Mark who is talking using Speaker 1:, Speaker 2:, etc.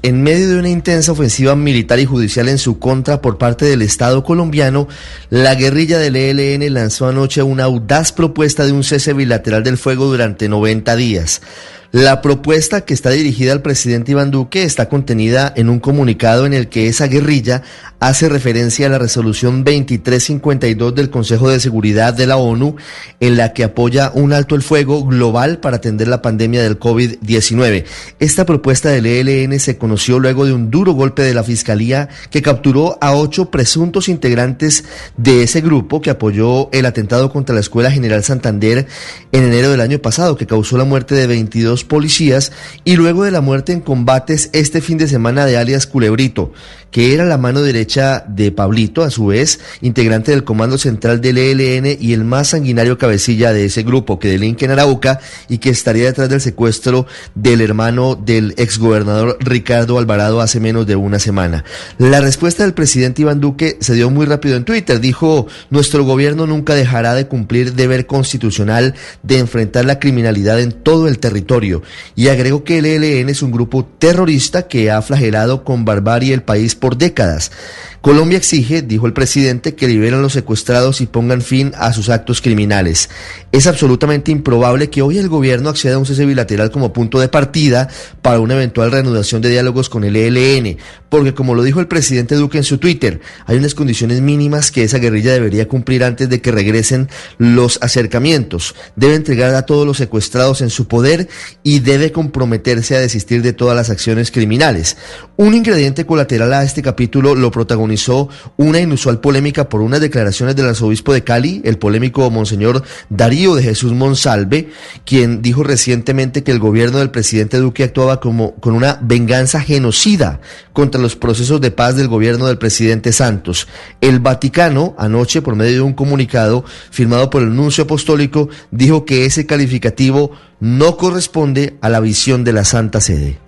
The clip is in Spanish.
Speaker 1: En medio de una intensa ofensiva militar y judicial en su contra por parte del Estado colombiano, la guerrilla del ELN lanzó anoche una audaz propuesta de un cese bilateral del fuego durante 90 días. La propuesta que está dirigida al presidente Iván Duque está contenida en un comunicado en el que esa guerrilla hace referencia a la resolución 2352 del Consejo de Seguridad de la ONU, en la que apoya un alto el fuego global para atender la pandemia del COVID-19. Esta propuesta del ELN se conoció luego de un duro golpe de la Fiscalía que capturó a ocho presuntos integrantes de ese grupo que apoyó el atentado contra la Escuela General Santander en enero del año pasado, que causó la muerte de 22 policías y luego de la muerte en combates este fin de semana de alias Culebrito, que era la mano derecha de Pablito, a su vez integrante del Comando Central del ELN y el más sanguinario cabecilla de ese grupo que delinque en Arauca y que estaría detrás del secuestro del hermano del exgobernador Ricardo Alvarado hace menos de una semana. La respuesta del presidente Iván Duque se dio muy rápido en Twitter. Dijo, nuestro gobierno nunca dejará de cumplir deber constitucional de enfrentar la criminalidad en todo el territorio. Y agregó que el ELN es un grupo terrorista que ha flagelado con barbarie el país por décadas. Colombia exige, dijo el presidente, que liberen los secuestrados y pongan fin a sus actos criminales. Es absolutamente improbable que hoy el gobierno acceda a un cese bilateral como punto de partida para una eventual reanudación de diálogos con el ELN, porque como lo dijo el presidente Duque en su Twitter, hay unas condiciones mínimas que esa guerrilla debería cumplir antes de que regresen los acercamientos. Debe entregar a todos los secuestrados en su poder y debe comprometerse a desistir de todas las acciones criminales. Un ingrediente colateral a este capítulo lo protagonizó una inusual polémica por unas declaraciones del arzobispo de Cali, el polémico Monseñor Darío de Jesús Monsalve, quien dijo recientemente que el gobierno del presidente Duque actuaba como con una venganza genocida contra los procesos de paz del gobierno del presidente Santos. El Vaticano, anoche, por medio de un comunicado firmado por el nuncio apostólico, dijo que ese calificativo no corresponde a la visión de la Santa Sede.